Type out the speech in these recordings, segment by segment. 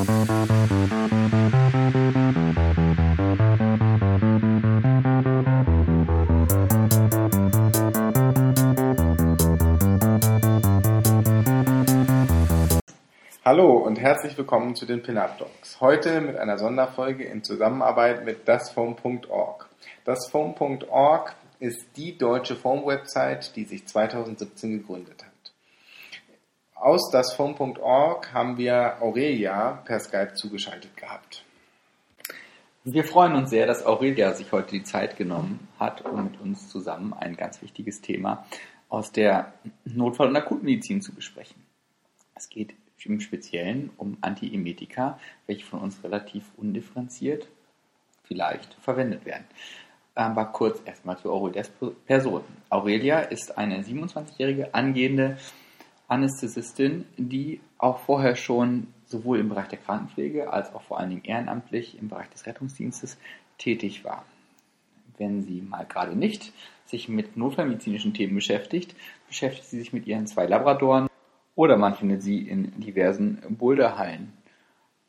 Hallo und herzlich willkommen zu den Pin-Up Dogs. Heute mit einer Sonderfolge in Zusammenarbeit mit dasfoam.org. Dasfoam.org ist die deutsche Foam-Website, die sich 2017 gegründet hat. Aus dasfoam.org haben wir Aurelia per Skype zugeschaltet gehabt. Wir freuen uns sehr, dass Aurelia sich heute die Zeit genommen hat, um mit uns zusammen ein ganz wichtiges Thema aus der Notfall- und Akutmedizin zu besprechen. Es geht im Speziellen um Antiemetika, welche von uns relativ undifferenziert vielleicht verwendet werden. Aber kurz erstmal zu Aurelias Person. Aurelia ist eine 27-jährige angehende Anästhesistin, die auch vorher schon sowohl im Bereich der Krankenpflege als auch vor allen Dingen ehrenamtlich im Bereich des Rettungsdienstes tätig war. Wenn sie mal gerade nicht sich mit notfallmedizinischen Themen beschäftigt, beschäftigt sie sich mit ihren zwei Labradoren oder man findet sie in diversen Boulderhallen.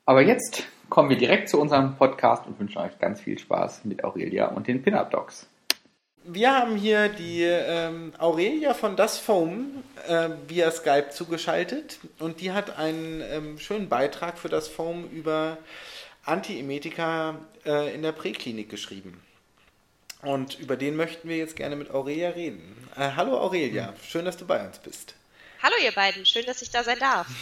Aber jetzt kommen wir direkt zu unserem Podcast und wünschen euch ganz viel Spaß mit Aurelia und den Pin-Up Dogs. Wir haben hier die ähm, Aurelia von Das Foam äh, via Skype zugeschaltet und die hat einen ähm, schönen Beitrag für Das Foam über Antiemetika äh, in der Präklinik geschrieben. Und über den möchten wir jetzt gerne mit Aurelia reden. Äh, hallo Aurelia, schön, dass du bei uns bist. Hallo ihr beiden, schön, dass ich da sein darf.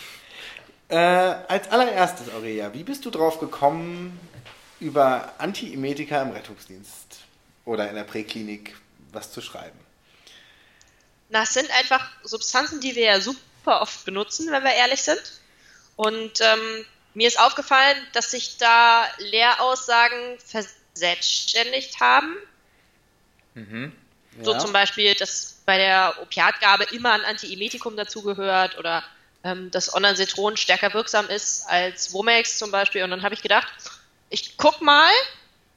Äh, als allererstes, Aurelia, wie bist du drauf gekommen, über Antiemetika im Rettungsdienst oder in der Präklinik was zu schreiben? Na, es sind einfach Substanzen, die wir ja super oft benutzen, wenn wir ehrlich sind. Und ähm, mir ist aufgefallen, dass sich da Lehraussagen verselbstständigt haben. Mhm. Ja. So zum Beispiel, dass bei der Opiatgabe immer ein Antiemetikum dazugehört oder ähm, dass Ondansetron stärker wirksam ist als Womex zum Beispiel. Und dann habe ich gedacht, ich guck mal,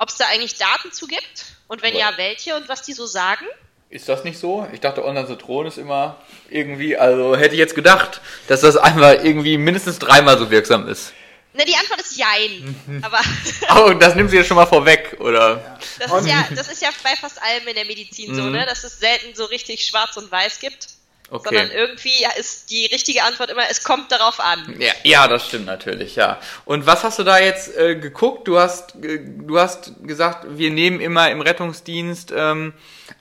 ob es da eigentlich Daten zu gibt und wenn ja, welche und was die so sagen. Ist das nicht so? Ich dachte, Ondansetron ist immer irgendwie, also hätte ich jetzt gedacht, dass das einmal irgendwie mindestens dreimal so wirksam ist. Ne, die Antwort ist Jein. Aber oh, das nimmt sie jetzt schon mal vorweg, oder? Das ist, ja, das ist ja bei fast allem in der Medizin so, mhm. ne? Dass es selten so richtig schwarz und weiß gibt. Okay. Sondern irgendwie ist die richtige Antwort immer, es kommt darauf an. Ja, ja das stimmt natürlich, ja. Und was hast du da jetzt äh, geguckt? Du hast, äh, du hast gesagt, wir nehmen immer im Rettungsdienst ähm,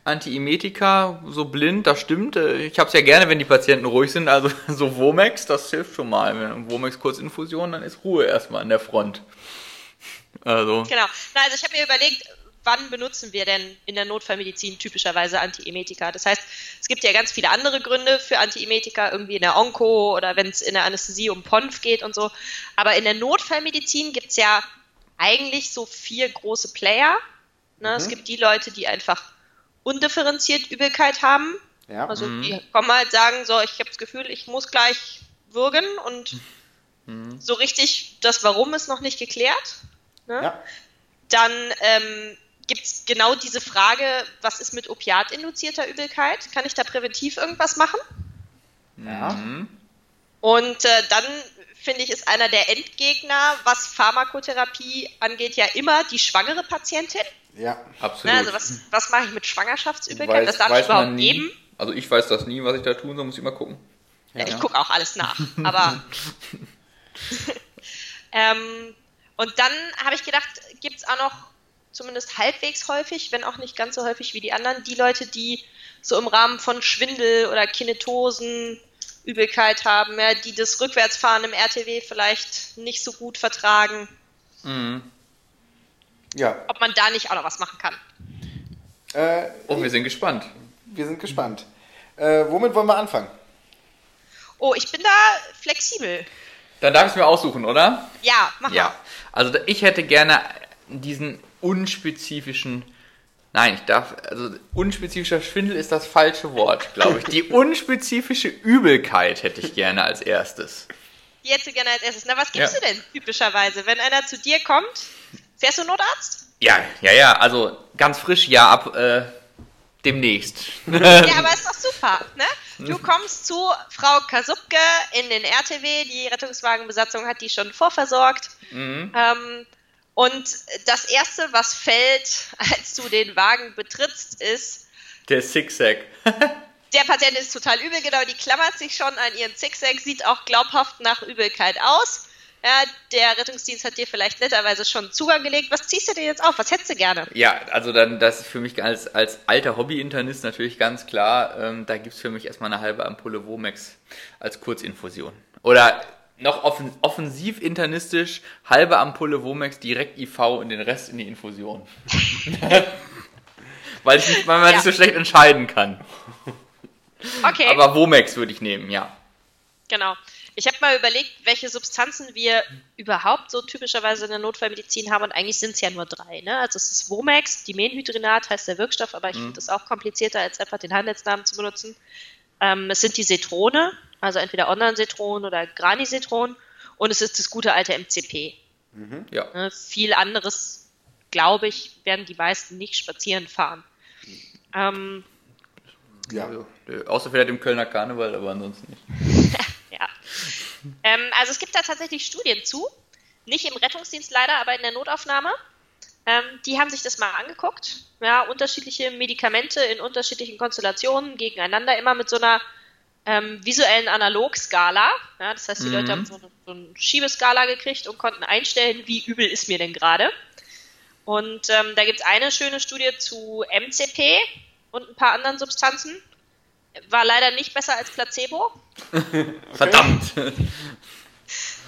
Antiemetika, so blind, das stimmt. Äh, ich habe es ja gerne, wenn die Patienten ruhig sind. Also so Womex, das hilft schon mal. Wenn Womex Kurzinfusion, dann ist Ruhe erstmal an der Front. Also. Genau. Na, also ich habe mir überlegt, wann benutzen wir denn in der Notfallmedizin typischerweise Antiemetika? Das heißt, es gibt ja ganz viele andere Gründe für Antiemetika, irgendwie in der Onko oder wenn es in der Anästhesie um PONF geht und so. Aber in der Notfallmedizin gibt es ja eigentlich so vier große Player. Ne? Mhm. Es gibt die Leute, die einfach undifferenziert Übelkeit haben. Ja. Also mhm. die kommen halt sagen, so, ich habe das Gefühl, ich muss gleich würgen und mhm. so richtig das Warum ist noch nicht geklärt. Ne? Ja. Dann ähm, gibt es genau diese Frage, was ist mit opiatinduzierter Übelkeit? Kann ich da präventiv irgendwas machen? Ja. Mhm. Und äh, dann finde ich, ist einer der Endgegner, was Pharmakotherapie angeht, ja immer die schwangere Patientin. Ja, absolut. Na, also was, was mache ich mit Schwangerschaftsübelkeit? Weiß, das darf ich überhaupt nie. geben? Also ich weiß das nie, was ich da tun soll, muss ich mal gucken. Ja, ich gucke auch alles nach. Aber ähm, und dann habe ich gedacht, gibt es auch noch zumindest halbwegs häufig, wenn auch nicht ganz so häufig wie die anderen, die Leute, die so im Rahmen von Schwindel oder Kinetosen Übelkeit haben, ja, die das Rückwärtsfahren im RTW vielleicht nicht so gut vertragen. Mhm. Ja. Ob man da nicht auch noch was machen kann. Äh, oh, wir sind gespannt. Wir sind gespannt. Äh, womit wollen wir anfangen? Oh, ich bin da flexibel. Dann darf ich es mir aussuchen, oder? Ja, mach ja. mal. Also ich hätte gerne diesen unspezifischen Nein, ich darf, also unspezifischer Schwindel ist das falsche Wort, glaube ich. Die unspezifische Übelkeit hätte ich gerne als erstes. Die hättest du gerne als erstes. Na, was gibst ja. du denn typischerweise? Wenn einer zu dir kommt, fährst du Notarzt? Ja, ja, ja, also ganz frisch, ja, ab, äh, demnächst. ja, aber ist doch super, ne? Du kommst zu Frau Kasubke in den RTW, die Rettungswagenbesatzung hat die schon vorversorgt. Mhm. Ähm, und das Erste, was fällt, als du den Wagen betrittst, ist... Der Zigzag. der Patient ist total übel, genau, die klammert sich schon an ihren Zigzag, sieht auch glaubhaft nach Übelkeit aus. Ja, der Rettungsdienst hat dir vielleicht netterweise schon Zugang gelegt. Was ziehst du dir jetzt auf? Was hättest du gerne? Ja, also dann, das ist für mich als, als alter Hobby-Internist natürlich ganz klar, ähm, da gibt es für mich erstmal eine halbe Ampulle Womex als Kurzinfusion. Oder noch offen, offensiv internistisch, halbe Ampulle Womex direkt IV und den Rest in die Infusion. weil, ich nicht, weil man ja. sich so schlecht entscheiden kann. Okay. Aber Womex würde ich nehmen, ja. Genau. Ich habe mal überlegt, welche Substanzen wir überhaupt so typischerweise in der Notfallmedizin haben und eigentlich sind es ja nur drei. Ne? Also es ist Womex, Dimenhydrinat heißt der Wirkstoff, aber ich mhm. finde es auch komplizierter, als einfach den Handelsnamen zu benutzen. Ähm, es sind die Cetrone, also entweder Online-Cetron oder Grani-Cetron und es ist das gute alte MCP. Mhm. Ja. Ne? Viel anderes, glaube ich, werden die meisten nicht spazieren fahren. Ähm, ja. Also, außer vielleicht im Kölner Karneval, aber ansonsten nicht. Ähm, also es gibt da tatsächlich Studien zu, nicht im Rettungsdienst leider, aber in der Notaufnahme. Ähm, die haben sich das mal angeguckt. Ja, unterschiedliche Medikamente in unterschiedlichen Konstellationen gegeneinander, immer mit so einer ähm, visuellen Analogskala. Ja, das heißt, die mhm. Leute haben so eine, so eine, Schiebeskala gekriegt und konnten einstellen, wie übel ist mir denn gerade. Und ähm, da gibt es eine schöne Studie zu MCP und ein paar anderen Substanzen. War leider nicht besser als Placebo. Verdammt.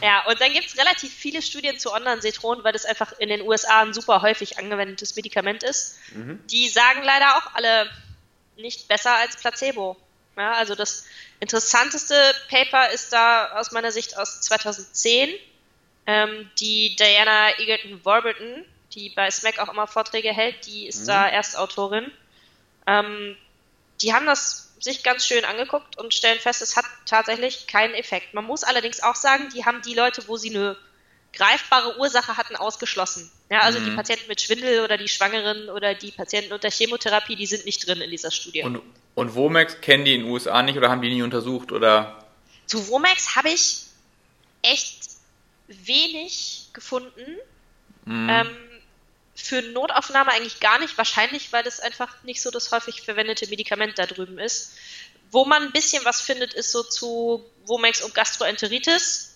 Ja, und dann gibt es relativ viele Studien zu Online-Cetron, weil das einfach in den USA ein super häufig angewendetes Medikament ist. Mhm. Die sagen leider auch alle nicht besser als Placebo. Ja, also das interessanteste Paper ist da aus meiner Sicht aus 2010. Ähm, die Diana Egerton-Warburton, die bei SMAC auch immer Vorträge hält, die ist mhm. da Erstautorin. Ähm, die haben das sich ganz schön angeguckt und stellen fest, es hat tatsächlich keinen Effekt. Man muss allerdings auch sagen, die haben die Leute, wo sie eine greifbare Ursache hatten, ausgeschlossen. Ja, also mhm. die Patienten mit Schwindel oder die Schwangeren oder die Patienten unter Chemotherapie, die sind nicht drin in dieser Studie. Und, und Womex kennen die in den USA nicht oder haben die nie untersucht oder? Zu Womex habe ich echt wenig gefunden. Mhm. Ähm, für Notaufnahme eigentlich gar nicht, wahrscheinlich, weil das einfach nicht so das häufig verwendete Medikament da drüben ist. Wo man ein bisschen was findet, ist so zu Womex und Gastroenteritis.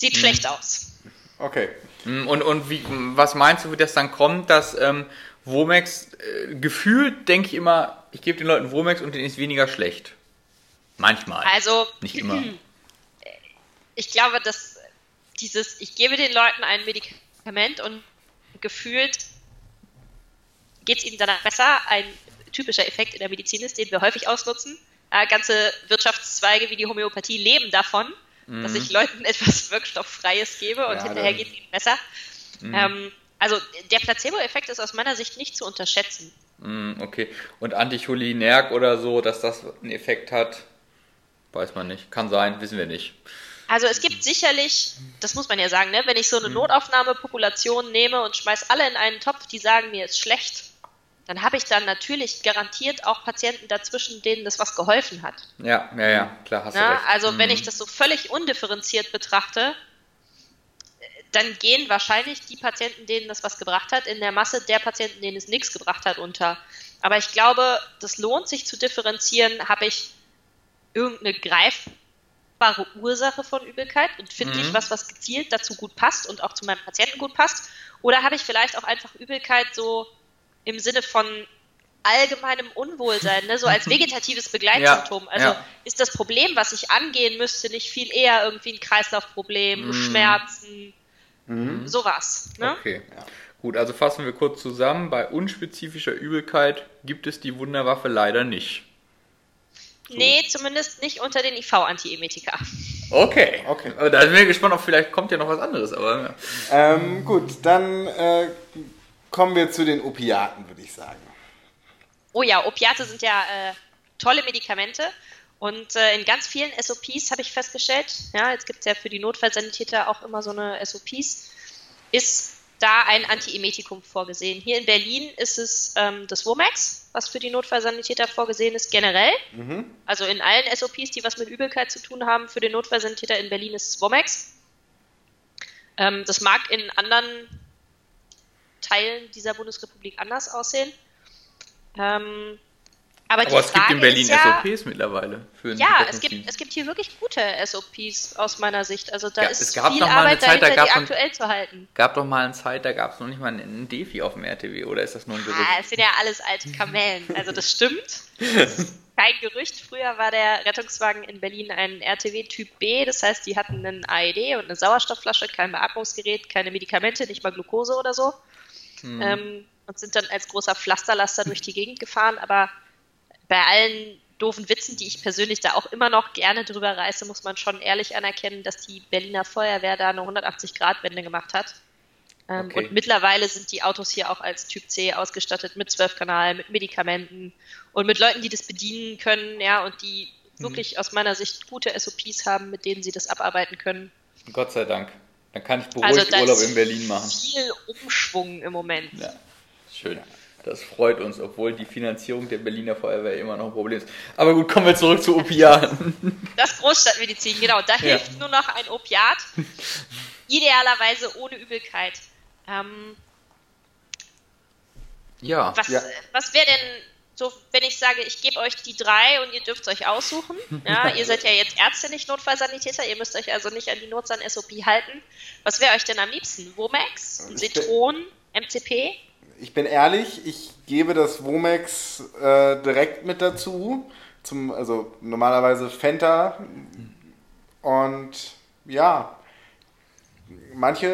Sieht hm. schlecht aus. Okay. Hm, und, und wie, was meinst du, wie das dann kommt, dass ähm, Womex, äh, gefühlt denke ich immer, ich gebe den Leuten Womex und denen ist weniger schlecht. Manchmal. Also. Nicht immer. Ich glaube, dass dieses, ich gebe den Leuten ein Medikament und gefühlt geht es ihnen danach besser. Ein typischer Effekt in der Medizin ist, den wir häufig ausnutzen. Äh, ganze Wirtschaftszweige wie die Homöopathie leben davon, mhm. dass ich Leuten etwas Wirkstofffreies gebe und ja, hinterher geht es ihnen besser. Mhm. Ähm, also der Placebo-Effekt ist aus meiner Sicht nicht zu unterschätzen. Mhm, okay. Und Anticholinerg oder so, dass das einen Effekt hat, weiß man nicht. Kann sein, wissen wir nicht. Also es gibt sicherlich, das muss man ja sagen, ne, wenn ich so eine mhm. Notaufnahmepopulation nehme und schmeiß alle in einen Topf, die sagen, mir ist schlecht, dann habe ich dann natürlich garantiert auch Patienten dazwischen, denen das was geholfen hat. Ja, ja, ja, klar, hast Na, du recht. Also mhm. wenn ich das so völlig undifferenziert betrachte, dann gehen wahrscheinlich die Patienten, denen das was gebracht hat, in der Masse der Patienten, denen es nichts gebracht hat, unter. Aber ich glaube, das lohnt sich zu differenzieren, habe ich irgendeine Greif greifbare Ursache von Übelkeit und finde mhm. ich was, was gezielt dazu gut passt und auch zu meinem Patienten gut passt? Oder habe ich vielleicht auch einfach Übelkeit so im Sinne von allgemeinem Unwohlsein, ne? so als vegetatives Begleitsymptom. Ja, also ja. ist das Problem, was ich angehen müsste, nicht viel eher irgendwie ein Kreislaufproblem, mhm. Schmerzen, mhm. sowas. Ne? Okay. Ja. Gut, also fassen wir kurz zusammen. Bei unspezifischer Übelkeit gibt es die Wunderwaffe leider nicht. So. Nee, zumindest nicht unter den IV-Antiemetika. Okay, okay. Da sind wir gespannt, ob vielleicht kommt ja noch was anderes. Aber ja. ähm, gut, dann äh, kommen wir zu den Opiaten, würde ich sagen. Oh ja, Opiate sind ja äh, tolle Medikamente. Und äh, in ganz vielen SOPs habe ich festgestellt, ja, jetzt gibt es ja für die Notfallsanitäter auch immer so eine SOPs, ist da ein Antiemetikum vorgesehen. Hier in Berlin ist es ähm, das Womax, was für die Notfallsanitäter vorgesehen ist, generell. Mhm. Also in allen SOPs, die was mit Übelkeit zu tun haben, für den Notfallsanitäter in Berlin ist es Womex. Ähm, das mag in anderen Teilen dieser Bundesrepublik anders aussehen. Ähm, aber, aber es gibt in Berlin ja, SOPs mittlerweile. Für ja, es gibt, es gibt hier wirklich gute SOPs aus meiner Sicht. Also da ja, ist es gab viel Arbeit Zeit, dahinter, da die aktuell zu halten. gab doch mal eine Zeit, da gab es noch nicht mal einen Defi auf dem RTW, oder ist das nur ein Gerücht? Ah, es sind ja alles alte Kamellen, also das stimmt. Das ist kein Gerücht. Früher war der Rettungswagen in Berlin ein RTW Typ B, das heißt, die hatten einen AED und eine Sauerstoffflasche, kein Beatmungsgerät, keine Medikamente, nicht mal Glukose oder so. Hm. Ähm, und sind dann als großer Pflasterlaster durch die Gegend gefahren, aber bei allen doofen Witzen, die ich persönlich da auch immer noch gerne drüber reiße, muss man schon ehrlich anerkennen, dass die Berliner Feuerwehr da eine 180-Grad-Wende gemacht hat. Ähm, okay. Und mittlerweile sind die Autos hier auch als Typ C ausgestattet mit 12 Kanal, mit Medikamenten und mit Leuten, die das bedienen können, ja, und die mhm. wirklich aus meiner Sicht gute SOPs haben, mit denen sie das abarbeiten können. Gott sei Dank. Dann kann ich beruhigt also, Urlaub in Berlin machen. Viel Umschwung im Moment. Ja, schön. Das freut uns, obwohl die Finanzierung der Berliner Feuerwehr immer noch ein Problem ist. Aber gut, kommen wir zurück zu Opiaten. Das Großstadtmedizin, genau. Da ja. hilft nur noch ein Opiat. Idealerweise ohne Übelkeit. Ähm, ja. Was, ja. was wäre denn so, wenn ich sage, ich gebe euch die drei und ihr dürft es euch aussuchen? Ja, ihr seid ja jetzt Ärzte, nicht Notfallsanitäter, ihr müsst euch also nicht an die Notsan-SOP halten. Was wäre euch denn am liebsten? Womax, Citron, MCP? ich bin ehrlich, ich gebe das Womex äh, direkt mit dazu. Zum, also normalerweise Fenta. Und ja, manche,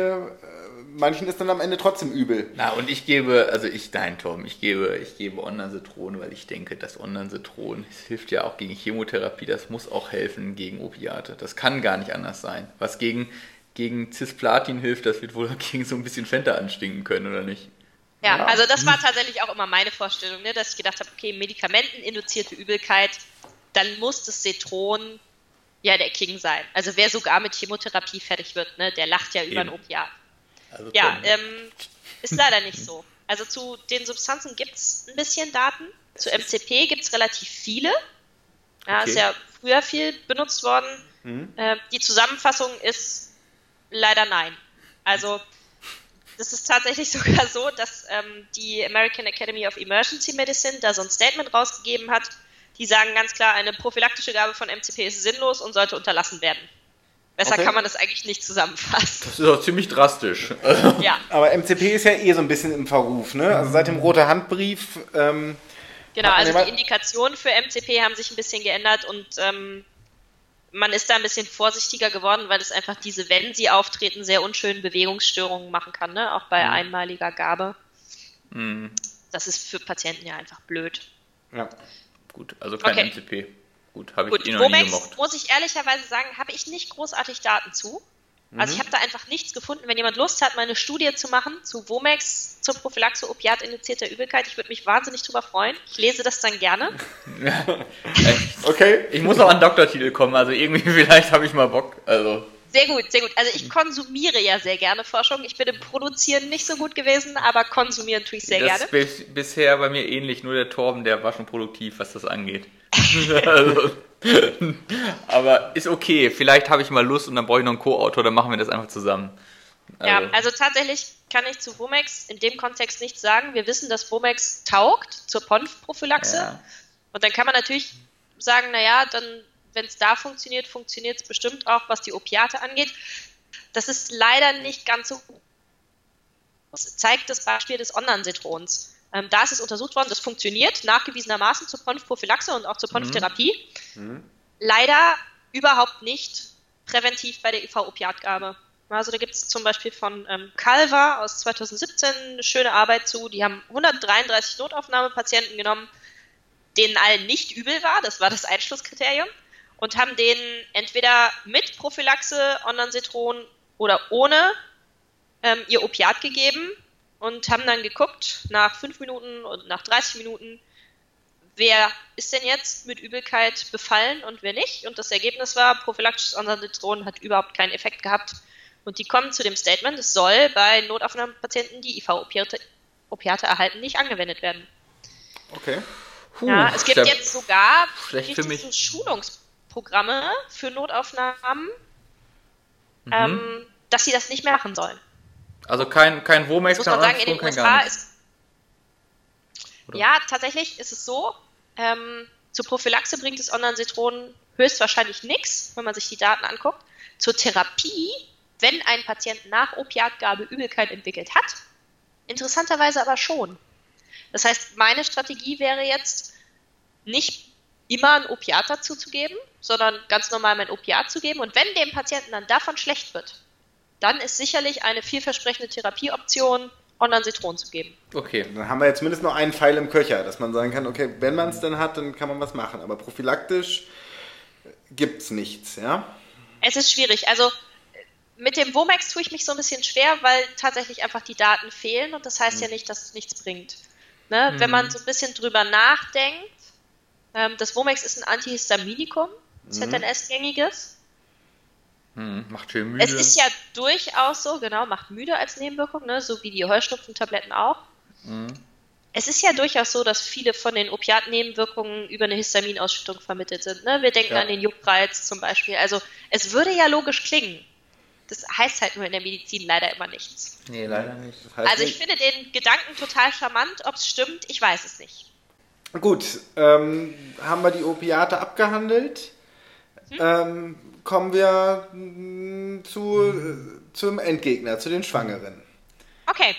äh, manchen ist dann am Ende trotzdem übel. Na, und ich gebe, also ich, nein, Tom, ich gebe, ich gebe Ondansetron, weil ich denke, das Ondansetron hilft ja auch gegen Chemotherapie, das muss auch helfen gegen Opiate. Das kann gar nicht anders sein. Was gegen, gegen Cisplatin hilft, das wird wohl gegen so ein bisschen Fenta anstinken können, oder nicht? Ja, ja, also das war tatsächlich auch immer meine Vorstellung, ne, dass ich gedacht habe, okay, medikamenteninduzierte Übelkeit, dann muss das Citron ja der King sein. Also wer sogar mit Chemotherapie fertig wird, ne, der lacht ja über ein Opiat. Also ja, ähm, ist leider nicht so. Also zu den Substanzen gibt es ein bisschen Daten. Zu MCP gibt es relativ viele. Ja, okay. ist ja früher viel benutzt worden. Mhm. Äh, die Zusammenfassung ist leider nein. Also das ist tatsächlich sogar so, dass ähm, die American Academy of Emergency Medicine da so ein Statement rausgegeben hat. Die sagen ganz klar, eine prophylaktische Gabe von MCP ist sinnlos und sollte unterlassen werden. Besser okay. kann man das eigentlich nicht zusammenfassen. Das ist auch ziemlich drastisch. ja. Aber MCP ist ja eh so ein bisschen im Verruf, ne? Also seit dem Rote Handbrief. Ähm, genau, also die Indikationen für MCP haben sich ein bisschen geändert und ähm, man ist da ein bisschen vorsichtiger geworden, weil es einfach diese, wenn sie auftreten, sehr unschönen Bewegungsstörungen machen kann, ne? auch bei mhm. einmaliger Gabe. Mhm. Das ist für Patienten ja einfach blöd. Ja, gut, also kein okay. MCP. Gut, habe ich Gut, eh noch Womex, nie gemocht. muss ich ehrlicherweise sagen, habe ich nicht großartig Daten zu. Also ich mhm. habe da einfach nichts gefunden. Wenn jemand Lust hat, mal eine Studie zu machen zu Womex zur Prophylaxe opiatinduzierter Übelkeit, ich würde mich wahnsinnig drüber freuen. Ich lese das dann gerne. okay. Ich muss auch an Doktortitel kommen, also irgendwie vielleicht habe ich mal Bock. Also. Sehr gut, sehr gut. Also ich konsumiere ja sehr gerne Forschung. Ich bin im Produzieren nicht so gut gewesen, aber konsumieren tue ich sehr das gerne. Ist bisher bei mir ähnlich, nur der Torben, der war schon produktiv, was das angeht. also. Aber ist okay. Vielleicht habe ich mal Lust und dann brauche ich noch einen Co-Autor, dann machen wir das einfach zusammen. Also. Ja, also tatsächlich kann ich zu Womex in dem Kontext nichts sagen. Wir wissen, dass Womex taugt zur PONF-Prophylaxe. Ja. Und dann kann man natürlich sagen, naja, dann, wenn es da funktioniert, funktioniert es bestimmt auch, was die Opiate angeht. Das ist leider nicht ganz so. Das zeigt das Beispiel des Ondansetrons. Ähm, da ist es untersucht worden, das funktioniert nachgewiesenermaßen zur Ponf-Prophylaxe und auch zur Ponf-Therapie. Mhm. mhm. Leider überhaupt nicht präventiv bei der IV-Opiatgabe. Also da gibt es zum Beispiel von ähm, Calva aus 2017 eine schöne Arbeit zu. Die haben 133 Notaufnahmepatienten genommen, denen allen nicht übel war, das war das Einschlusskriterium, und haben denen entweder mit Prophylaxe, Ondansetron oder ohne ähm, ihr Opiat gegeben und haben dann geguckt nach fünf Minuten und nach 30 Minuten, wer ist denn jetzt mit Übelkeit befallen und wer nicht. Und das Ergebnis war, prophylaktisches Ondansetron hat überhaupt keinen Effekt gehabt. Und die kommen zu dem Statement, es soll bei Notaufnahmepatienten, die IV-Opiate Opiate erhalten, nicht angewendet werden. Okay. Puh, ja, es gibt jetzt sogar so Schulungsprogramme für Notaufnahmen, mhm. ähm, dass sie das nicht mehr machen sollen. Also kein, kein Womex, muss man sagen, in den USA ist. Oder? Ja, tatsächlich ist es so. Ähm, zur Prophylaxe bringt das Online-Citron höchstwahrscheinlich nichts, wenn man sich die Daten anguckt. Zur Therapie, wenn ein Patient nach Opiatgabe Übelkeit entwickelt hat, interessanterweise aber schon. Das heißt, meine Strategie wäre jetzt, nicht immer ein Opiat dazu zu geben, sondern ganz normal mein Opiat zu geben. Und wenn dem Patienten dann davon schlecht wird, dann ist sicherlich eine vielversprechende Therapieoption, Online-Citron zu geben. Okay, dann haben wir jetzt mindestens noch einen Pfeil im Köcher, dass man sagen kann, okay, wenn man es dann hat, dann kann man was machen. Aber prophylaktisch gibt es nichts, ja? Es ist schwierig. Also mit dem Womex tue ich mich so ein bisschen schwer, weil tatsächlich einfach die Daten fehlen und das heißt mhm. ja nicht, dass es nichts bringt. Ne? Mhm. Wenn man so ein bisschen drüber nachdenkt, das Womex ist ein Antihistaminikum, ZNS-gängiges. Hm, macht schön müde. Es ist ja durchaus so, genau, macht müde als Nebenwirkung, ne, so wie die Heuschnupfentabletten auch. Mhm. Es ist ja durchaus so, dass viele von den Opiatnebenwirkungen über eine Histaminausschüttung vermittelt sind. Ne? Wir denken ja. an den Juckreiz zum Beispiel. Also es würde ja logisch klingen. Das heißt halt nur in der Medizin leider immer nichts. Nee, leider nicht. Das heißt also ich nicht. finde den Gedanken total charmant. Ob es stimmt, ich weiß es nicht. Gut, ähm, haben wir die Opiate abgehandelt. Hm? Ähm, kommen wir mm, zu, äh, zum Endgegner, zu den Schwangeren. Okay,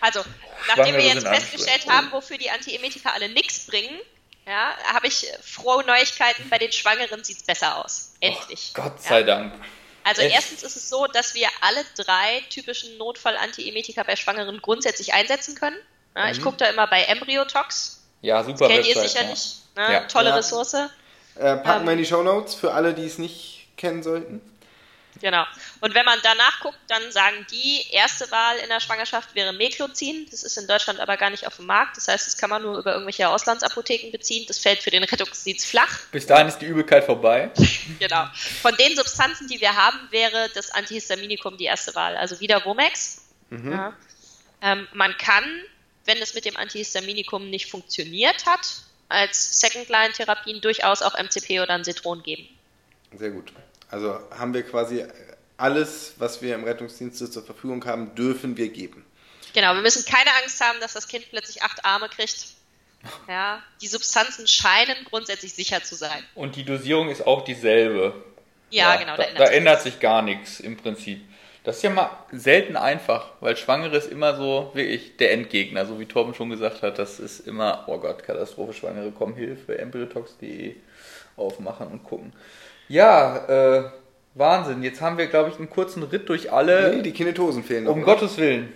also nachdem wir jetzt festgestellt haben, wofür die Antiemetika alle nichts bringen, ja, habe ich frohe Neuigkeiten. Bei den Schwangeren sieht es besser aus. Endlich. Oh, Gott sei ja. Dank. Also Echt? erstens ist es so, dass wir alle drei typischen Notfall-Antiemetika bei Schwangeren grundsätzlich einsetzen können. Ja, mhm. Ich gucke da immer bei Embryotox. Ja, super. Kennt Website, ihr sicherlich. Ja. Ne? Ja. Tolle Ressource. Äh, packen ähm, wir in die Show Notes für alle, die es nicht kennen sollten. Genau. Und wenn man danach guckt, dann sagen die, erste Wahl in der Schwangerschaft wäre Meklozin. Das ist in Deutschland aber gar nicht auf dem Markt. Das heißt, das kann man nur über irgendwelche Auslandsapotheken beziehen. Das fällt für den Rettungsdienst flach. Bis dahin ist die Übelkeit vorbei. genau. Von den Substanzen, die wir haben, wäre das Antihistaminikum die erste Wahl. Also wieder Womex. Mhm. Ja. Ähm, man kann, wenn es mit dem Antihistaminikum nicht funktioniert hat, als Second-Line-Therapien durchaus auch MCP oder ein Citron geben. Sehr gut. Also haben wir quasi alles, was wir im Rettungsdienst zur Verfügung haben, dürfen wir geben. Genau, wir müssen keine Angst haben, dass das Kind plötzlich acht Arme kriegt. Ja, die Substanzen scheinen grundsätzlich sicher zu sein. Und die Dosierung ist auch dieselbe. Ja, ja genau. Da, da, ändert, da sich, ändert sich gar nichts im Prinzip. Das ist ja mal selten einfach, weil Schwangere ist immer so wirklich der Endgegner, so wie Torben schon gesagt hat. Das ist immer, oh Gott, Katastrophe, Schwangere, komm, Hilfe, embryotox.de aufmachen und gucken. Ja, äh, Wahnsinn. Jetzt haben wir, glaube ich, einen kurzen Ritt durch alle. Nee, die Kinetosen fehlen noch. Um oder? Gottes Willen.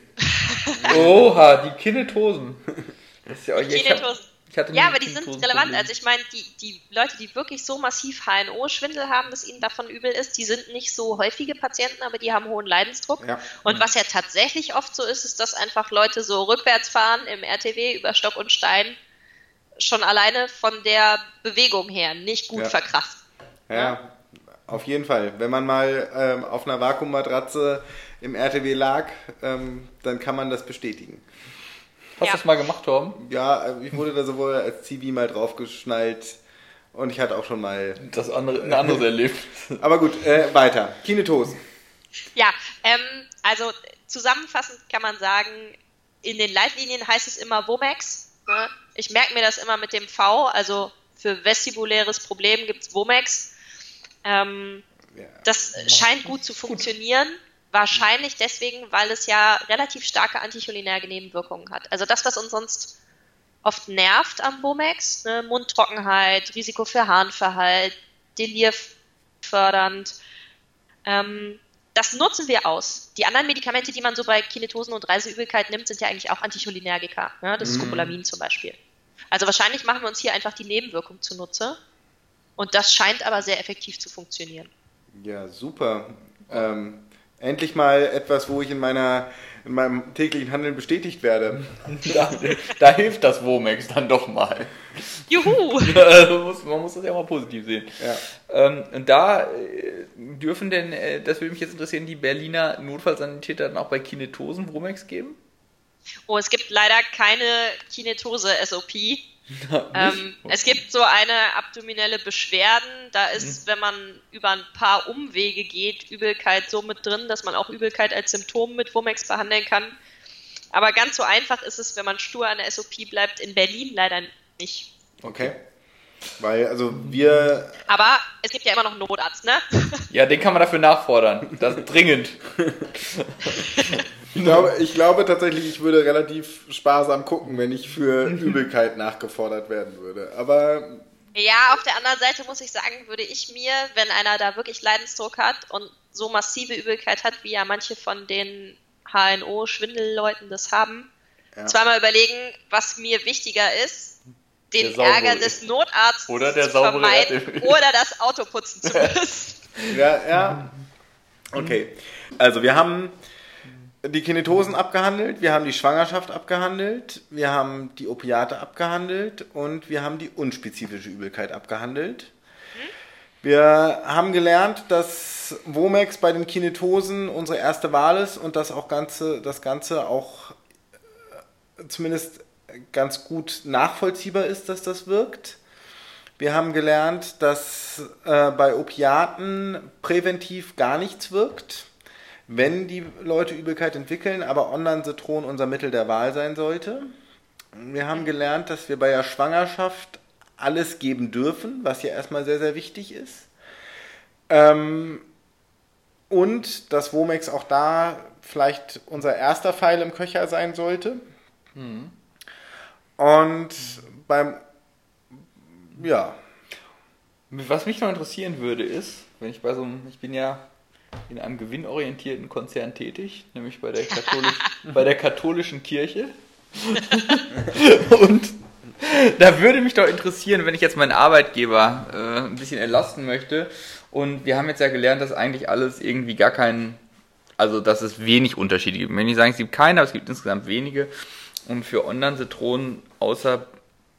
Oha, die Kinetosen. Das ist ja, die ich Kinetosen. Ja, aber die sind relevant. Also ich meine, die, die Leute, die wirklich so massiv HNO-Schwindel haben, dass ihnen davon übel ist, die sind nicht so häufige Patienten, aber die haben hohen Leidensdruck. Ja. Und was ja tatsächlich oft so ist, ist, dass einfach Leute so rückwärts fahren im RTW über Stock und Stein schon alleine von der Bewegung her nicht gut ja. verkraften. Ja, auf jeden Fall. Wenn man mal ähm, auf einer Vakuummatratze im RTW lag, ähm, dann kann man das bestätigen. Hast ja. du das mal gemacht, Torben? Ja, ich wurde da sowohl als CV mal draufgeschnallt und ich hatte auch schon mal das andere, ein anderes erlebt. Aber gut, äh, weiter. Kinetosen. Ja, ähm, also zusammenfassend kann man sagen, in den Leitlinien heißt es immer Womex. Ne? Ich merke mir das immer mit dem V, also für vestibuläres Problem gibt es Womex. Ähm, ja, das scheint gut zu funktionieren. Gut. Wahrscheinlich deswegen, weil es ja relativ starke anticholinerge Nebenwirkungen hat. Also das, was uns sonst oft nervt am Bomex, ne, Mundtrockenheit, Risiko für Harnverhalt, Delir fördernd, ähm, das nutzen wir aus. Die anderen Medikamente, die man so bei Kinetosen und Reiseübelkeit nimmt, sind ja eigentlich auch Anticholinergika. Ne? Das ist mm. Scopolamin zum Beispiel. Also wahrscheinlich machen wir uns hier einfach die Nebenwirkung zunutze. Und das scheint aber sehr effektiv zu funktionieren. Ja, super. Ähm, endlich mal etwas, wo ich in, meiner, in meinem täglichen Handeln bestätigt werde. Da, da hilft das Womex dann doch mal. Juhu! Also man muss das ja mal positiv sehen. Ja. Ähm, und da äh, dürfen denn, äh, das würde mich jetzt interessieren, die Berliner Notfallsanitäter dann auch bei Kinetosen Womex geben? Oh, es gibt leider keine Kinetose-SOP. Ähm, es gibt so eine abdominelle Beschwerden. Da ist, mhm. wenn man über ein paar Umwege geht, Übelkeit so mit drin, dass man auch Übelkeit als Symptom mit Womex behandeln kann. Aber ganz so einfach ist es, wenn man stur an der SOP bleibt, in Berlin leider nicht. Okay. Weil, also wir. Aber es gibt ja immer noch einen Notarzt, ne? Ja, den kann man dafür nachfordern. Das ist dringend. ich, glaube, ich glaube tatsächlich, ich würde relativ sparsam gucken, wenn ich für Übelkeit nachgefordert werden würde. Aber. Ja, auf der anderen Seite muss ich sagen, würde ich mir, wenn einer da wirklich Leidensdruck hat und so massive Übelkeit hat, wie ja manche von den HNO-Schwindelleuten das haben, ja. zweimal überlegen, was mir wichtiger ist den Ärger des Notarztes oder der zu vermeiden oder das Auto putzen zu müssen. ja, ja. Okay. Also wir haben die Kinetosen abgehandelt, wir haben die Schwangerschaft abgehandelt, wir haben die Opiate abgehandelt und wir haben die unspezifische Übelkeit abgehandelt. Wir haben gelernt, dass Womex bei den Kinetosen unsere erste Wahl ist und dass auch Ganze, das Ganze auch äh, zumindest ganz gut nachvollziehbar ist, dass das wirkt. Wir haben gelernt, dass äh, bei Opiaten präventiv gar nichts wirkt, wenn die Leute Übelkeit entwickeln, aber Ondansetron unser Mittel der Wahl sein sollte. Wir haben gelernt, dass wir bei der Schwangerschaft alles geben dürfen, was ja erstmal sehr, sehr wichtig ist. Ähm, und dass Womex auch da vielleicht unser erster Pfeil im Köcher sein sollte. Mhm. Und beim, ja. Was mich noch interessieren würde, ist, wenn ich bei so einem, ich bin ja in einem gewinnorientierten Konzern tätig, nämlich bei der, Katholisch, bei der katholischen Kirche. Und da würde mich doch interessieren, wenn ich jetzt meinen Arbeitgeber äh, ein bisschen entlasten möchte. Und wir haben jetzt ja gelernt, dass eigentlich alles irgendwie gar keinen, also dass es wenig Unterschiede gibt. Wenn ich sagen, es gibt keine, aber es gibt insgesamt wenige und für Online-Zitronen außer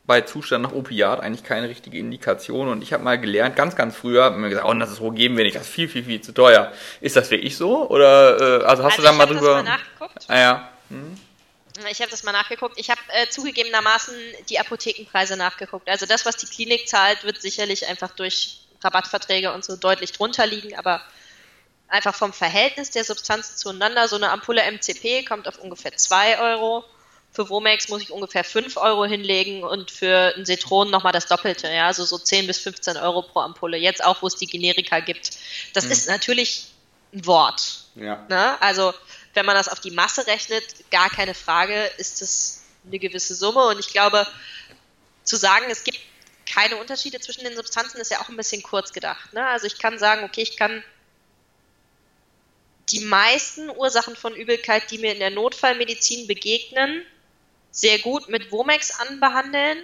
bei Zustand nach Opiat eigentlich keine richtige Indikation. Und ich habe mal gelernt, ganz, ganz früher, haben wir gesagt, oh, das ist wo geben wir nicht, das ist viel, viel, viel zu teuer. Ist das wirklich so? Oder äh, also hast also du da mal drüber. Das mal nachgeguckt. Ah, ja. Hm. Ich habe das mal nachgeguckt. Ich habe äh, zugegebenermaßen die Apothekenpreise nachgeguckt. Also das, was die Klinik zahlt, wird sicherlich einfach durch Rabattverträge und so deutlich drunter liegen, aber einfach vom Verhältnis der Substanzen zueinander, so eine Ampulle MCP kommt auf ungefähr 2 Euro für Womex muss ich ungefähr 5 Euro hinlegen und für ein Citron nochmal das Doppelte, ja, also so 10 bis 15 Euro pro Ampulle. Jetzt auch, wo es die Generika gibt. Das mhm. ist natürlich ein Wort. Ja. Ne? Also, wenn man das auf die Masse rechnet, gar keine Frage, ist es eine gewisse Summe. Und ich glaube, zu sagen, es gibt keine Unterschiede zwischen den Substanzen, ist ja auch ein bisschen kurz gedacht. Ne? Also ich kann sagen, okay, ich kann die meisten Ursachen von Übelkeit, die mir in der Notfallmedizin begegnen, sehr gut mit Womex anbehandeln.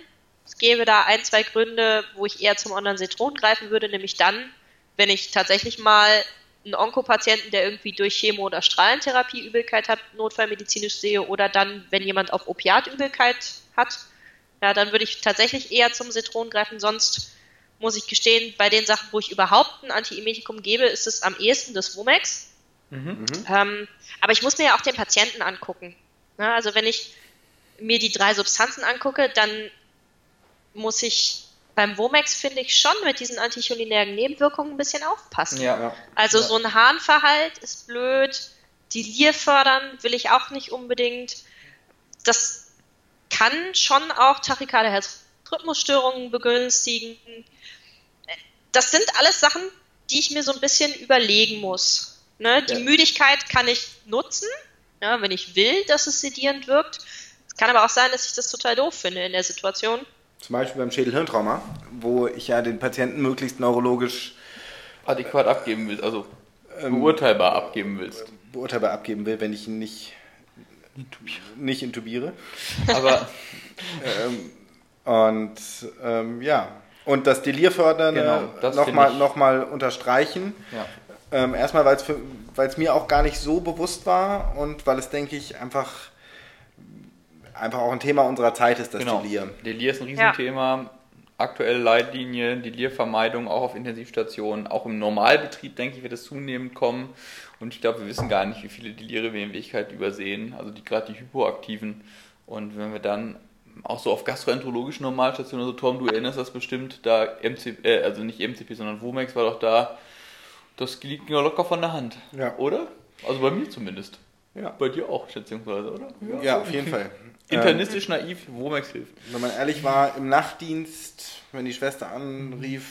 Es gäbe da ein, zwei Gründe, wo ich eher zum Ondansetron greifen würde, nämlich dann, wenn ich tatsächlich mal einen Onkopatienten, der irgendwie durch Chemo- oder Strahlentherapie Übelkeit hat, notfallmedizinisch sehe, oder dann, wenn jemand auf Opiatübelkeit hat, ja, dann würde ich tatsächlich eher zum Citron greifen. Sonst muss ich gestehen, bei den Sachen, wo ich überhaupt ein Antiemetikum gebe, ist es am ehesten das Womex. Mhm. Ähm, aber ich muss mir ja auch den Patienten angucken. Ja, also wenn ich mir die drei Substanzen angucke, dann muss ich beim Womex, finde ich, schon mit diesen anticholinären Nebenwirkungen ein bisschen aufpassen. Ja, ja. Also ja. so ein Harnverhalt ist blöd, die Lier fördern will ich auch nicht unbedingt. Das kann schon auch tachykale Herzrhythmusstörungen begünstigen. Das sind alles Sachen, die ich mir so ein bisschen überlegen muss. Ne? Die Müdigkeit kann ich nutzen, ja, wenn ich will, dass es sedierend wirkt. Kann aber auch sein, dass ich das total doof finde in der Situation. Zum Beispiel beim Schädelhirntrauma, wo ich ja den Patienten möglichst neurologisch adäquat abgeben will, also ähm, beurteilbar abgeben willst. Beurteilbar abgeben will, wenn ich ihn nicht intubiere. Nicht intubiere. Aber ähm, und ähm, ja. Und das Delirfördern genau, nochmal noch mal unterstreichen. Ja. Ähm, erstmal, weil es mir auch gar nicht so bewusst war und weil es, denke ich, einfach einfach auch ein Thema unserer Zeit ist, das genau. Delir. Delir ist ein Riesenthema. Ja. Aktuelle Leitlinie, Delirvermeidung auch auf Intensivstationen, auch im Normalbetrieb, denke ich, wird es zunehmend kommen. Und ich glaube, wir wissen gar nicht, wie viele Delire wir in Wirklichkeit übersehen, also die gerade die Hypoaktiven. Und wenn wir dann auch so auf gastroenterologischen Normalstationen, also Tom, du erinnerst das bestimmt, da MC, äh, also nicht MCP, sondern Womex war doch da, das liegt ja locker von der Hand, ja. oder? Also bei mir zumindest. Ja. Bei dir auch, schätzungsweise, oder? Ja, ja auf jeden Fall. Internistisch naiv, Womex hilft. Wenn man ehrlich war, im Nachtdienst, wenn die Schwester anrief,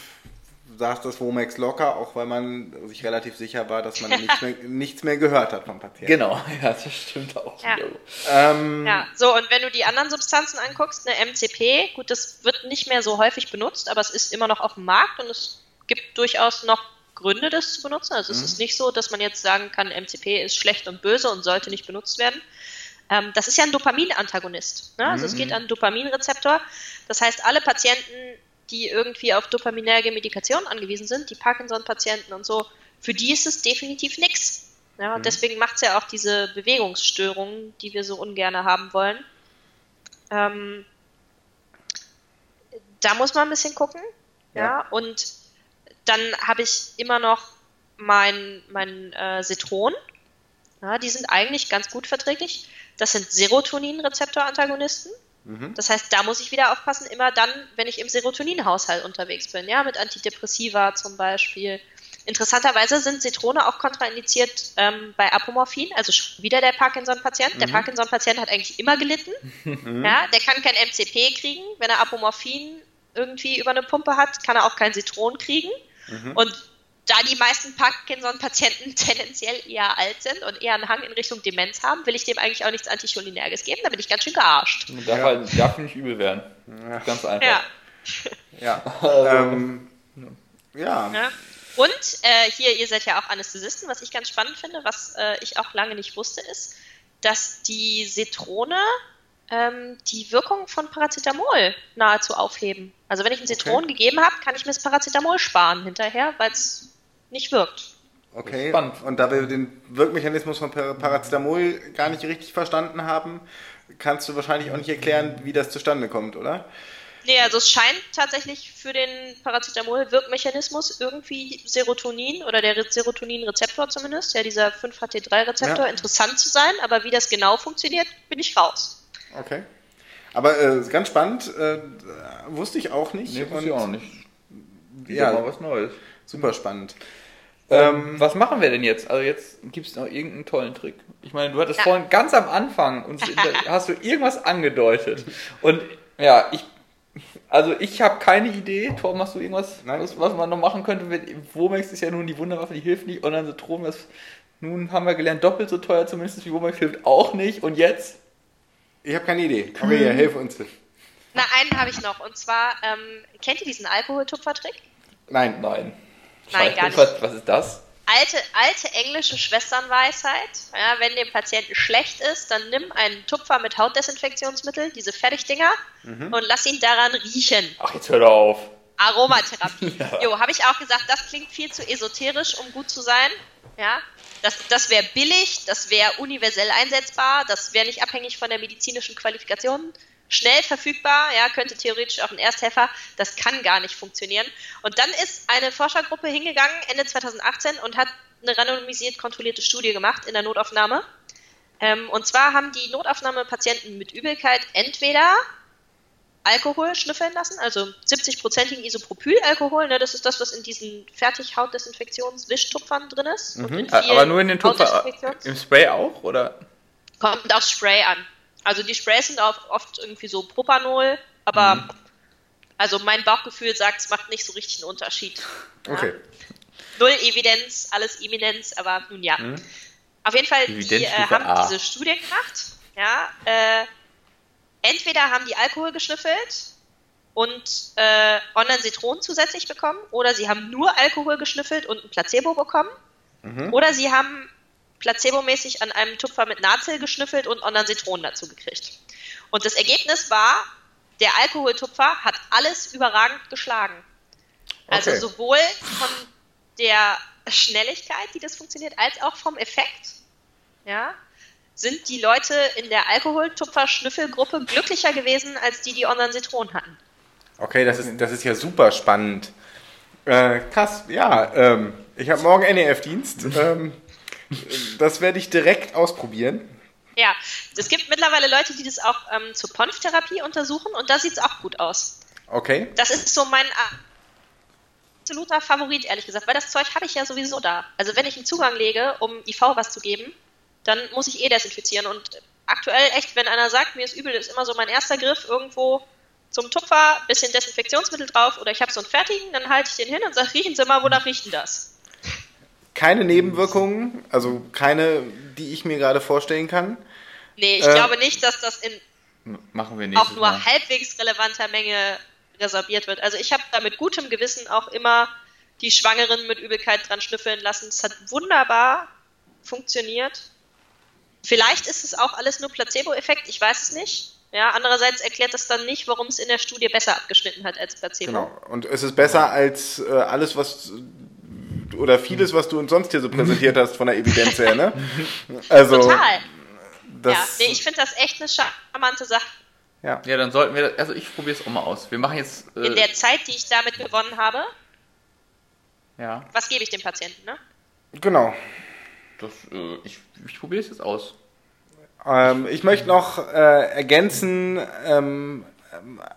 saß das Womex locker, auch weil man sich relativ sicher war, dass man nichts, mehr, nichts mehr gehört hat vom Patienten. Genau, ja, das stimmt auch. Ja. Ähm, ja, so und wenn du die anderen Substanzen anguckst, eine MCP, gut, das wird nicht mehr so häufig benutzt, aber es ist immer noch auf dem Markt und es gibt durchaus noch Gründe, das zu benutzen. Also mhm. es ist nicht so, dass man jetzt sagen kann, MCP ist schlecht und böse und sollte nicht benutzt werden. Ähm, das ist ja ein Dopaminantagonist. Ne? Also mhm. es geht an einen Dopaminrezeptor. Das heißt, alle Patienten, die irgendwie auf dopaminerge Medikation angewiesen sind, die Parkinson-Patienten und so, für die ist es definitiv nichts. Ja, und mhm. deswegen macht es ja auch diese Bewegungsstörungen, die wir so ungern haben wollen. Ähm, da muss man ein bisschen gucken. Ja, ja und dann habe ich immer noch mein, mein äh, Citron. Ja, die sind eigentlich ganz gut verträglich. Das sind Serotonin-Rezeptor-Antagonisten. Mhm. Das heißt, da muss ich wieder aufpassen, immer dann, wenn ich im Serotoninhaushalt unterwegs bin, ja, mit Antidepressiva zum Beispiel. Interessanterweise sind Zitrone auch kontraindiziert ähm, bei Apomorphin, also wieder der Parkinson-Patient. Mhm. Der Parkinson-Patient hat eigentlich immer gelitten. Mhm. Ja, der kann kein MCP kriegen. Wenn er Apomorphin irgendwie über eine Pumpe hat, kann er auch kein Zitron kriegen. Mhm. Und da die meisten Parkinson-Patienten tendenziell eher alt sind und eher einen Hang in Richtung Demenz haben, will ich dem eigentlich auch nichts Anticholinerges geben. Da bin ich ganz schön gearscht. Darf, ja. halt, darf nicht übel werden. Ja. Ganz einfach. Ja. Ja. Also, ähm, ja. ja. Und äh, hier, ihr seid ja auch Anästhesisten, was ich ganz spannend finde, was äh, ich auch lange nicht wusste, ist, dass die Zitrone ähm, die Wirkung von Paracetamol nahezu aufheben. Also wenn ich ein Zitron okay. gegeben habe, kann ich mir das Paracetamol sparen hinterher, weil es nicht wirkt. Okay, Spannend. und da wir den Wirkmechanismus von Paracetamol gar nicht richtig verstanden haben, kannst du wahrscheinlich auch nicht erklären, wie das zustande kommt, oder? Nee, also es scheint tatsächlich für den Paracetamol-Wirkmechanismus irgendwie Serotonin oder der Serotonin-Rezeptor zumindest, ja, dieser 5-HT3-Rezeptor, ja. interessant zu sein, aber wie das genau funktioniert, bin ich raus. Okay. Aber äh, ganz spannend, äh, wusste ich auch nicht. Nee, wusste ich auch nicht. Wieder ja, mal was Neues. Super spannend. Ähm, ähm, was machen wir denn jetzt? Also jetzt gibt es noch irgendeinen tollen Trick. Ich meine, du hattest ja. vorhin ganz am Anfang und hast du irgendwas angedeutet. Und ja, ich also ich habe keine Idee. Torben, hast du irgendwas, was, was, man noch machen könnte? Womex ist ja nun die Wunderwaffe, die hilft nicht. Und dann Citron, das nun haben wir gelernt, doppelt so teuer zumindest wie Womex hilft auch nicht. Und jetzt? Ich habe keine Idee. Aurelia, hilf uns. Na, einen habe ich noch. Und zwar, ähm, kennt ihr diesen Alkoholtupfertrick? Nein. Nein. Nein, gar nicht. Was, ist das? Alte, alte englische Schwesternweisheit. Ja, wenn dem Patienten schlecht ist, dann nimm einen Tupfer mit Hautdesinfektionsmittel, diese Fertigdinger, mhm. und lass ihn daran riechen. Ach, jetzt hör doch auf. Aromatherapie. ja. Jo, habe ich auch gesagt, das klingt viel zu esoterisch, um gut zu sein. Ja, das, das wäre billig, das wäre universell einsetzbar, das wäre nicht abhängig von der medizinischen Qualifikation, schnell verfügbar, ja, könnte theoretisch auch ein Ersthelfer, das kann gar nicht funktionieren. Und dann ist eine Forschergruppe hingegangen Ende 2018 und hat eine randomisiert kontrollierte Studie gemacht in der Notaufnahme. Ähm, und zwar haben die Notaufnahmepatienten mit Übelkeit entweder Alkohol schnüffeln lassen, also 70-prozentigen Isopropylalkohol, ne, das ist das, was in diesen Fertighautdesinfektionswischtupfern drin ist. Mhm. Aber nur in den Tupfer, im Spray auch, oder? Kommt aufs Spray an. Also die Sprays sind auch oft irgendwie so Propanol, aber mhm. also mein Bauchgefühl sagt, es macht nicht so richtig einen Unterschied. Okay. Ja. Null Evidenz, alles Eminenz, aber nun ja. Mhm. Auf jeden Fall, die äh, haben A. diese Studie gemacht, ja, äh, entweder haben die Alkohol geschnüffelt und äh, Online-Zitronen zusätzlich bekommen, oder sie haben nur Alkohol geschnüffelt und ein Placebo bekommen, mhm. oder sie haben placebomäßig an einem Tupfer mit Nazel geschnüffelt und Online-Zitronen dazu gekriegt. Und das Ergebnis war, der Alkoholtupfer hat alles überragend geschlagen. Also okay. sowohl von der Schnelligkeit, die das funktioniert, als auch vom Effekt. Ja, sind die Leute in der Alkoholtupfer-Schnüffelgruppe glücklicher gewesen, als die, die anderen Zitronen hatten. Okay, das ist, das ist ja super spannend. Äh, krass, ja. Ähm, ich habe morgen NEF-Dienst. ähm, das werde ich direkt ausprobieren. Ja, Es gibt mittlerweile Leute, die das auch ähm, zur Ponf-Therapie untersuchen und da sieht es auch gut aus. Okay. Das ist so mein absoluter Favorit, ehrlich gesagt, weil das Zeug habe ich ja sowieso da. Also wenn ich einen Zugang lege, um IV was zu geben, dann muss ich eh desinfizieren. Und aktuell echt, wenn einer sagt, mir ist übel, ist immer so mein erster Griff irgendwo zum Tupfer, bisschen Desinfektionsmittel drauf oder ich habe so einen fertigen, dann halte ich den hin und sage, riechen Sie mal, wonach riecht denn das? Keine Nebenwirkungen, also keine, die ich mir gerade vorstellen kann. Nee, ich äh, glaube nicht, dass das in machen wir auch nur Mal. halbwegs relevanter Menge resorbiert wird. Also ich habe da mit gutem Gewissen auch immer die Schwangeren mit Übelkeit dran schnüffeln lassen. Es hat wunderbar funktioniert. Vielleicht ist es auch alles nur Placebo-Effekt, ich weiß es nicht. Ja, andererseits erklärt das dann nicht, warum es in der Studie besser abgeschnitten hat als Placebo. Genau. Und es ist besser als äh, alles, was oder vieles, was du uns sonst hier so präsentiert hast von der Evidenz her, ne? Also, Total. ja, nee, ich finde das echt eine charmante Sache. Ja. ja, dann sollten wir, also ich probiere es auch mal aus. Wir machen jetzt. Äh, In der Zeit, die ich damit gewonnen habe. Ja. Was gebe ich dem Patienten, ne? Genau. Das, äh, ich ich probiere es jetzt aus. Ähm, ich möchte noch äh, ergänzen, ähm,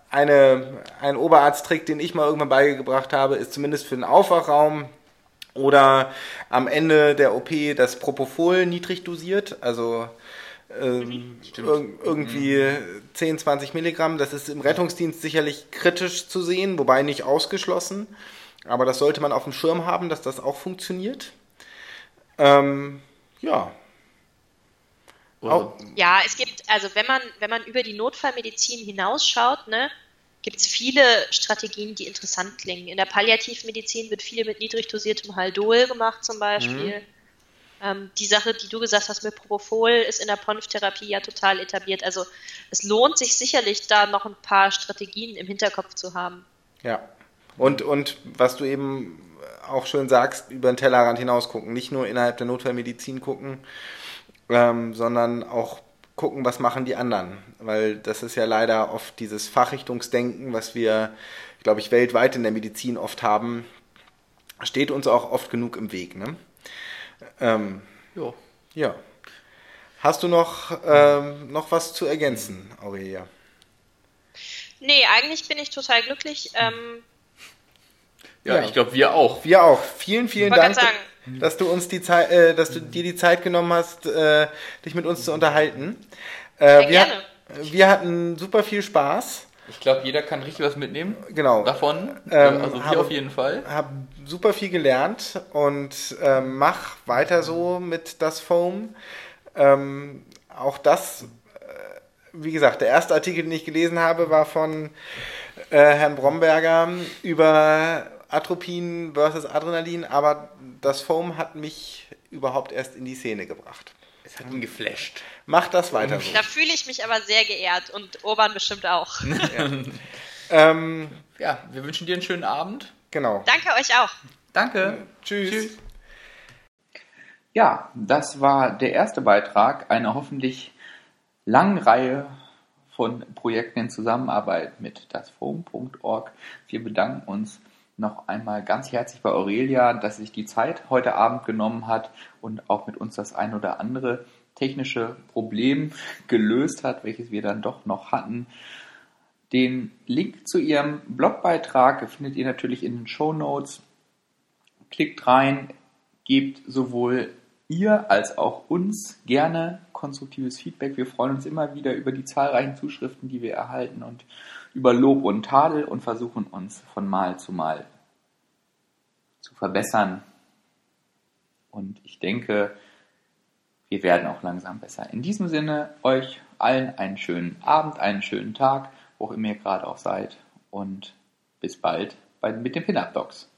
eine, ein Oberarzttrick, den ich mal irgendwann beigebracht habe, ist zumindest für den Aufwachraum oder am Ende der OP das Propofol niedrig dosiert, also ähm, ir irgendwie 10, mhm. 20 Milligramm. Das ist im Rettungsdienst sicherlich kritisch zu sehen, wobei nicht ausgeschlossen. Aber das sollte man auf dem Schirm haben, dass das auch funktioniert. Ähm, ja. Auch, ja, es gibt, also wenn man, wenn man über die Notfallmedizin hinausschaut, ne, gibt es viele Strategien, die interessant klingen. In der Palliativmedizin wird viel mit niedrig dosiertem Haldol gemacht zum Beispiel. Mhm. Ähm, die Sache, die du gesagt hast mit Propofol, ist in der Ponf-Therapie ja total etabliert. Also es lohnt sich sicherlich, da noch ein paar Strategien im Hinterkopf zu haben. Ja. Und, und was du eben auch schön sagst, über den Tellerrand hinaus gucken. Nicht nur innerhalb der Notfallmedizin gucken, ähm, sondern auch gucken, was machen die anderen. Weil das ist ja leider oft dieses Fachrichtungsdenken, was wir, glaube ich, weltweit in der Medizin oft haben, steht uns auch oft genug im Weg. Ne? Ähm, jo. Ja. Hast du noch, ähm, noch was zu ergänzen, Aurelia? Nee, eigentlich bin ich total glücklich. Ähm, ja, ja, ich glaube, wir auch. Wir auch. Vielen, vielen Dank, dass du uns die Zeit, äh, dass du dir die Zeit genommen hast, äh, dich mit uns zu unterhalten. Äh, wir, gerne. wir hatten super viel Spaß. Ich glaube, jeder kann richtig was mitnehmen. Genau. Davon. Ähm, also wir auf jeden Fall. Habe super viel gelernt und ähm, mach weiter so mit das Foam. Ähm, auch das, äh, wie gesagt, der erste Artikel, den ich gelesen habe, war von äh, Herrn Bromberger über Atropin versus Adrenalin, aber das Foam hat mich überhaupt erst in die Szene gebracht. Es hat ihn geflasht. Mach das weiter so. Da fühle ich mich aber sehr geehrt und Urban bestimmt auch. ja. ähm, ja, wir wünschen dir einen schönen Abend. Genau. Danke euch auch. Danke. Tschüss. Tschüss. Ja, das war der erste Beitrag einer hoffentlich langen Reihe von Projekten in Zusammenarbeit mit dasforum.org. Wir bedanken uns noch einmal ganz herzlich bei Aurelia, dass sich die Zeit heute Abend genommen hat und auch mit uns das ein oder andere technische Problem gelöst hat, welches wir dann doch noch hatten. Den Link zu ihrem Blogbeitrag findet ihr natürlich in den Show Notes. Klickt rein, gebt sowohl ihr als auch uns gerne konstruktives Feedback. Wir freuen uns immer wieder über die zahlreichen Zuschriften, die wir erhalten und über Lob und Tadel und versuchen uns von Mal zu Mal zu verbessern. Und ich denke, wir werden auch langsam besser. In diesem Sinne, euch allen einen schönen Abend, einen schönen Tag, wo immer ihr gerade auch seid. Und bis bald bei, mit den Pin-Up Dogs.